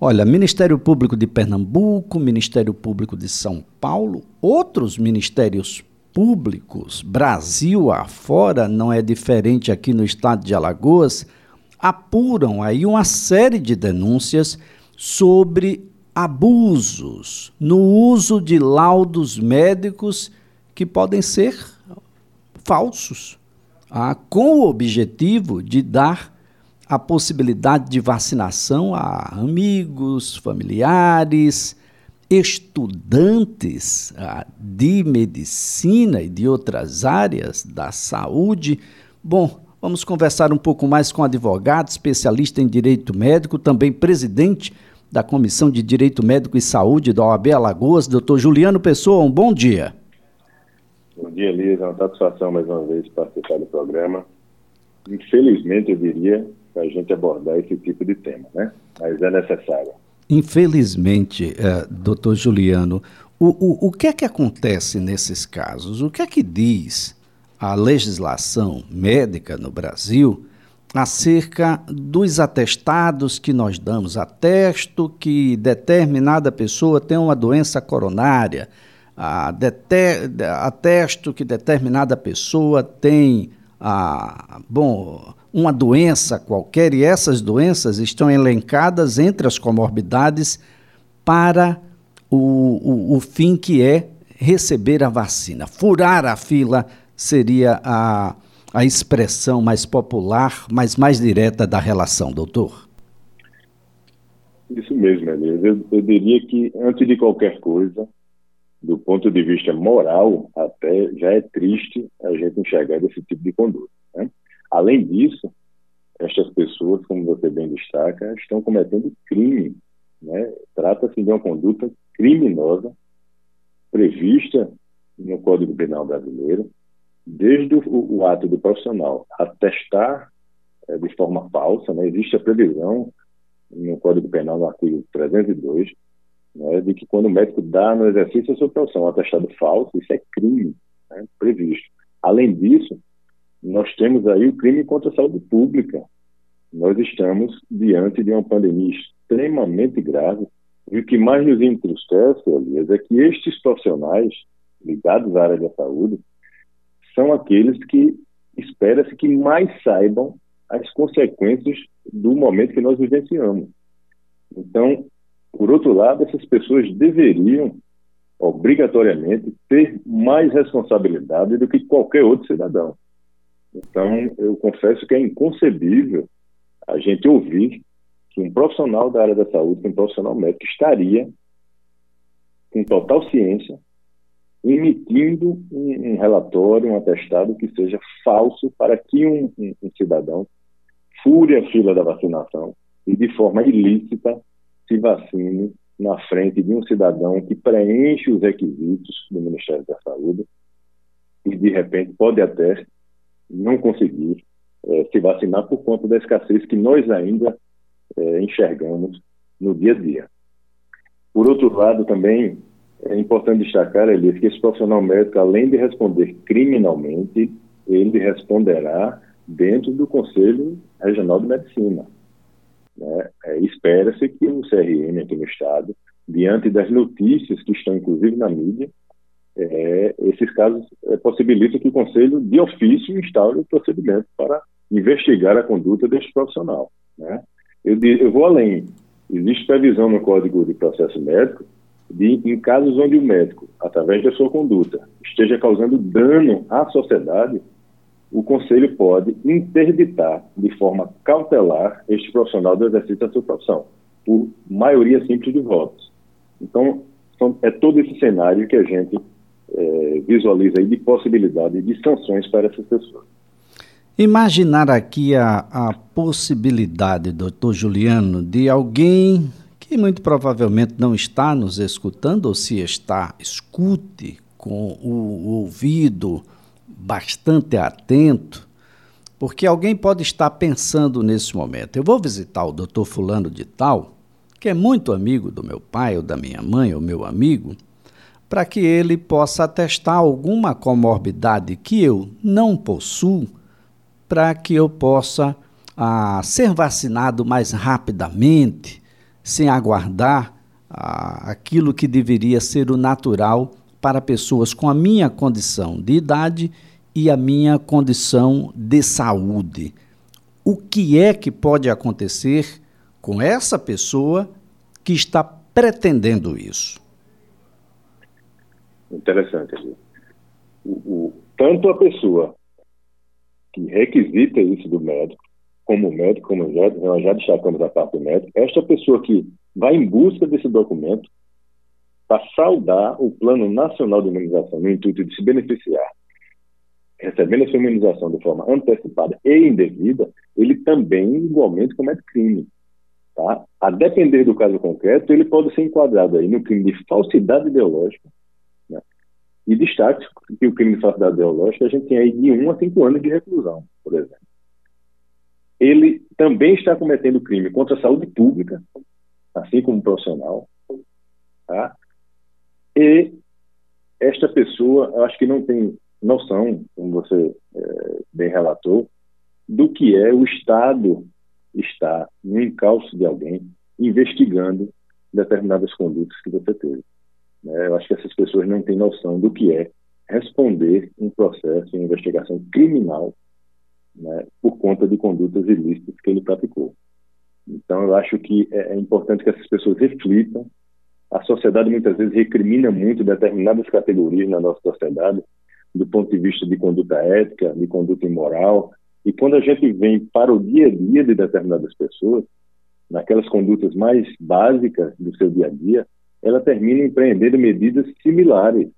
Olha, Ministério Público de Pernambuco, Ministério Público de São Paulo, outros ministérios públicos, Brasil afora, não é diferente aqui no estado de Alagoas, apuram aí uma série de denúncias sobre abusos no uso de laudos médicos que podem ser falsos, ah, com o objetivo de dar a possibilidade de vacinação a amigos, familiares, estudantes ah, de medicina e de outras áreas da saúde. Bom, vamos conversar um pouco mais com advogado, especialista em direito médico, também presidente da Comissão de Direito Médico e Saúde da OAB Alagoas, doutor Juliano Pessoa. Um bom dia. Bom dia, Lisa. É uma satisfação mais uma vez participar do programa. Infelizmente, eu diria, para a gente abordar esse tipo de tema, né? Mas é necessário. Infelizmente, é, doutor Juliano, o, o, o que é que acontece nesses casos? O que é que diz a legislação médica no Brasil acerca dos atestados que nós damos? Atesto que determinada pessoa tem uma doença coronária, atesto que determinada pessoa tem, a, bom, uma doença qualquer e essas doenças estão elencadas entre as comorbidades para o, o, o fim que é receber a vacina. Furar a fila seria a, a expressão mais popular, mas mais direta da relação, doutor. Isso mesmo, Elias. Eu, eu diria que, antes de qualquer coisa, do ponto de vista moral, até já é triste a gente enxergar esse tipo de conduta. Né? Além disso, estas pessoas, como você bem destaca, estão cometendo crime. Né? Trata-se de uma conduta criminosa prevista no Código Penal brasileiro, desde o, o ato do profissional atestar é, de forma falsa, né? existe a previsão no Código Penal, no artigo 302, né, de que quando o médico dá no exercício da sua profissão um atestado falso, isso é crime né, previsto. Além disso, nós temos aí o crime contra a saúde pública. Nós estamos diante de uma pandemia extremamente grave e o que mais nos entristece, Elias, é que estes profissionais ligados à área da saúde são aqueles que espera-se que mais saibam as consequências do momento que nós vivenciamos. Então, por outro lado, essas pessoas deveriam, obrigatoriamente, ter mais responsabilidade do que qualquer outro cidadão. Então, eu confesso que é inconcebível a gente ouvir que um profissional da área da saúde, um profissional médico, estaria com total ciência emitindo um, um, relatório, um atestado que seja falso para que um, um, um cidadão fure a fila da vacinação e de forma ilícita se vacine na frente de um cidadão que preenche os requisitos do Ministério da Saúde e de repente pode até não conseguir é, se vacinar por conta da escassez que nós ainda é, enxergamos no dia a dia. Por outro lado, também é importante destacar, Elias, que esse profissional médico, além de responder criminalmente, ele responderá dentro do Conselho Regional de Medicina. Né? É, Espera-se que o CRM aqui no Estado, diante das notícias que estão inclusive na mídia, é, esses casos é, possibilitam que o Conselho, de ofício, instaure o procedimento para investigar a conduta deste profissional. Né? Eu, eu vou além. Existe previsão no Código de Processo Médico de, em casos onde o médico, através da sua conduta, esteja causando dano à sociedade, o Conselho pode interditar de forma cautelar este profissional do exercício da sua profissão, por maioria simples de votos. Então, é todo esse cenário que a gente é, visualiza aí de possibilidade de sanções para essas pessoas. Imaginar aqui a, a possibilidade, doutor Juliano, de alguém que muito provavelmente não está nos escutando, ou se está, escute com o, o ouvido bastante atento, porque alguém pode estar pensando nesse momento. Eu vou visitar o doutor Fulano de Tal, que é muito amigo do meu pai ou da minha mãe, ou meu amigo, para que ele possa atestar alguma comorbidade que eu não possuo, para que eu possa ah, ser vacinado mais rapidamente, sem aguardar ah, aquilo que deveria ser o natural para pessoas com a minha condição de idade e a minha condição de saúde. O que é que pode acontecer com essa pessoa que está pretendendo isso? Interessante. O, o, tanto a pessoa que requisita isso do médico, como médico, como já, nós já destacamos a parte do médico, esta pessoa que vai em busca desse documento para saudar o Plano Nacional de Imunização no intuito de se beneficiar, recebendo essa imunização de forma antecipada e indevida, ele também igualmente comete crime. Tá? A depender do caso concreto, ele pode ser enquadrado aí no crime de falsidade ideológica, né? e destaque que o crime de falsidade ideológica a gente tem aí de 1 a 5 anos de reclusão, por exemplo. Ele também está cometendo crime contra a saúde pública, assim como profissional, tá? E esta pessoa, eu acho que não tem noção, como você é, bem relatou, do que é o Estado estar no encalço de alguém investigando determinadas condutas que você teve. Né? Eu acho que essas pessoas não têm noção do que é responder um processo, uma investigação criminal né, por conta de condutas ilícitas que ele praticou. Então, eu acho que é, é importante que essas pessoas reflitam. A sociedade muitas vezes recrimina muito determinadas categorias na nossa sociedade, do ponto de vista de conduta ética, de conduta imoral. E quando a gente vem para o dia a dia de determinadas pessoas, naquelas condutas mais básicas do seu dia a dia, ela termina empreendendo medidas similares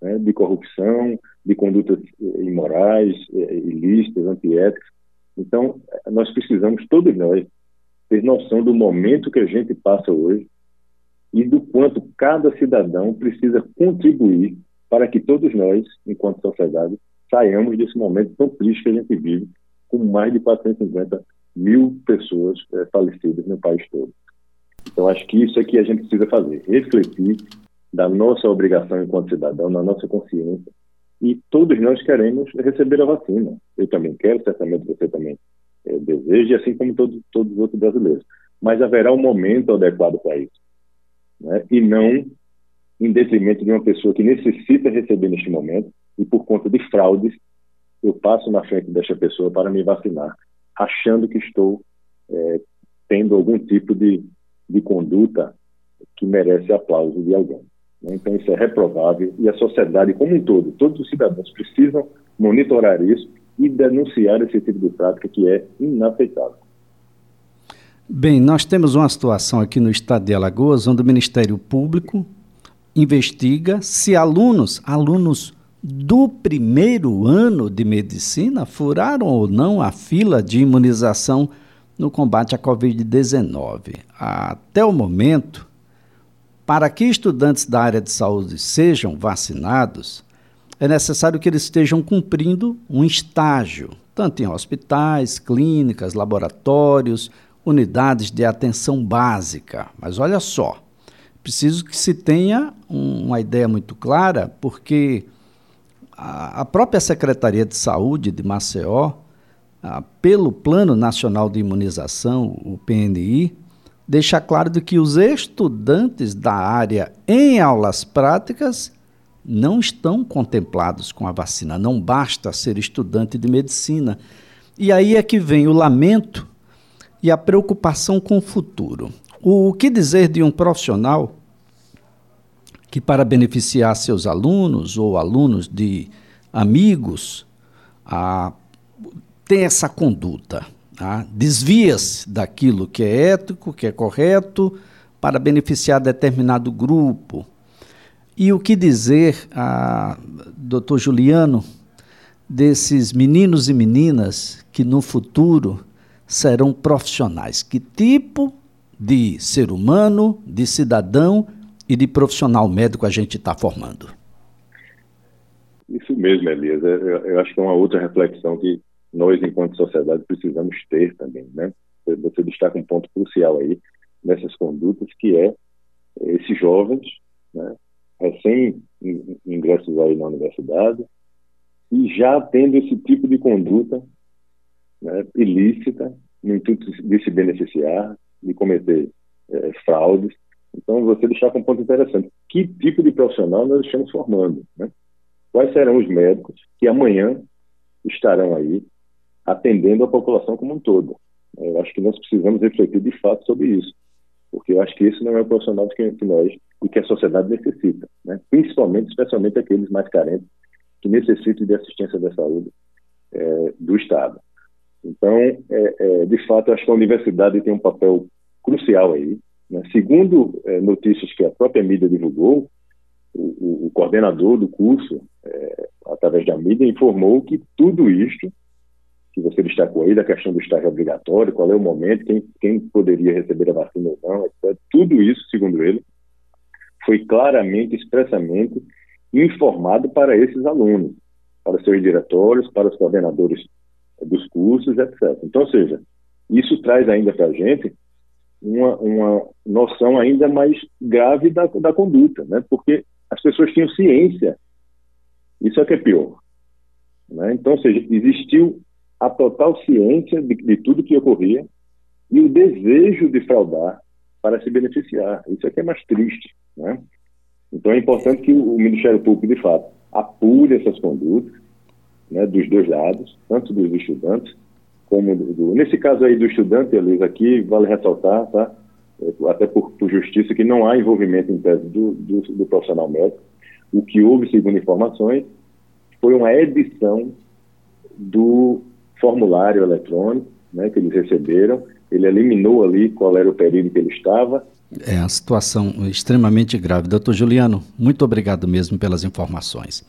né, de corrupção, de condutas eh, imorais, eh, ilícitas, antiéticas. Então, nós precisamos, todos nós, ter noção do momento que a gente passa hoje e do quanto cada cidadão precisa contribuir para que todos nós, enquanto sociedade, saiamos desse momento tão triste que a gente vive, com mais de 450 mil pessoas é, falecidas no país todo. Então, acho que isso é que a gente precisa fazer, refletir da nossa obrigação enquanto cidadão, na nossa consciência, e todos nós queremos receber a vacina. Eu também quero, certamente você também é, deseja, assim como todos, todos os outros brasileiros. Mas haverá um momento adequado para isso. Né? E não em detrimento de uma pessoa que necessita receber neste momento e por conta de fraudes, eu passo na frente desta pessoa para me vacinar, achando que estou é, tendo algum tipo de, de conduta que merece aplauso de alguém. Né? Então, isso é reprovável e a sociedade como um todo, todos os cidadãos precisam monitorar isso e denunciar esse tipo de prática que é inaceitável. Bem, nós temos uma situação aqui no estado de Alagoas onde o Ministério Público investiga se alunos, alunos do primeiro ano de medicina furaram ou não a fila de imunização no combate à Covid-19. Até o momento, para que estudantes da área de saúde sejam vacinados, é necessário que eles estejam cumprindo um estágio, tanto em hospitais, clínicas, laboratórios, unidades de atenção básica. Mas olha só, preciso que se tenha um, uma ideia muito clara, porque a, própria Secretaria de Saúde de Maceió, pelo Plano Nacional de Imunização, o PNI, deixa claro de que os estudantes da área em aulas práticas não estão contemplados com a vacina. Não basta ser estudante de medicina. E aí é que vem o lamento e a preocupação com o futuro. O que dizer de um profissional que, para beneficiar seus alunos ou alunos de amigos, a, tem essa conduta? Tá? Desvia-se daquilo que é ético, que é correto, para beneficiar determinado grupo e o que dizer, a, doutor Juliano, desses meninos e meninas que no futuro serão profissionais? Que tipo de ser humano, de cidadão e de profissional médico a gente está formando? Isso mesmo, Elias. Eu, eu, acho que é uma outra reflexão que nós, enquanto sociedade, precisamos ter também. Né? Você destaca um ponto crucial aí nessas condutas, que é esses jovens né, recém-ingressos aí na universidade, e já tendo esse tipo de conduta né, ilícita, no intuito de se beneficiar, de cometer é, fraudes. Então, você deixar com um ponto interessante. Que tipo de profissional nós estamos formando? Né? Quais serão os médicos que amanhã estarão aí atendendo a população como um todo? Eu acho que nós precisamos refletir de fato sobre isso, porque eu acho que esse não é o profissional que, nós e que a sociedade necessita, né? principalmente, especialmente aqueles mais carentes que necessitam de assistência da saúde é, do Estado. Então, é, é, de fato, acho que a universidade tem um papel crucial aí. Né? Segundo é, notícias que a própria mídia divulgou, o, o coordenador do curso, é, através da mídia, informou que tudo isto que você destacou aí, da questão do estágio obrigatório, qual é o momento, quem, quem poderia receber a vacina ou não, etc. Tudo isso, segundo ele, foi claramente, expressamente informado para esses alunos, para seus diretórios, para os coordenadores dos cursos, etc. Então, ou seja, isso traz ainda para a gente uma, uma noção ainda mais grave da, da conduta, né? porque as pessoas tinham ciência, isso é que é pior. Né? Então, ou seja, existiu a total ciência de, de tudo que ocorria e o desejo de fraudar para se beneficiar. Isso aqui é mais triste. Né? Então é importante que o Ministério Público, de fato, apure essas condutas né, dos dois lados, tanto dos estudantes como do, Nesse caso aí do estudante, Elis, aqui vale ressaltar, tá? É, até por, por, justiça, que não há envolvimento em tese do, do, do profissional médico. O que houve, segundo informações, foi uma edição do formulário eletrônico né, que eles receberam, ele eliminou ali qual era o período que ele estava. É uma situação extremamente grave. Doutor Juliano, muito obrigado mesmo pelas informações.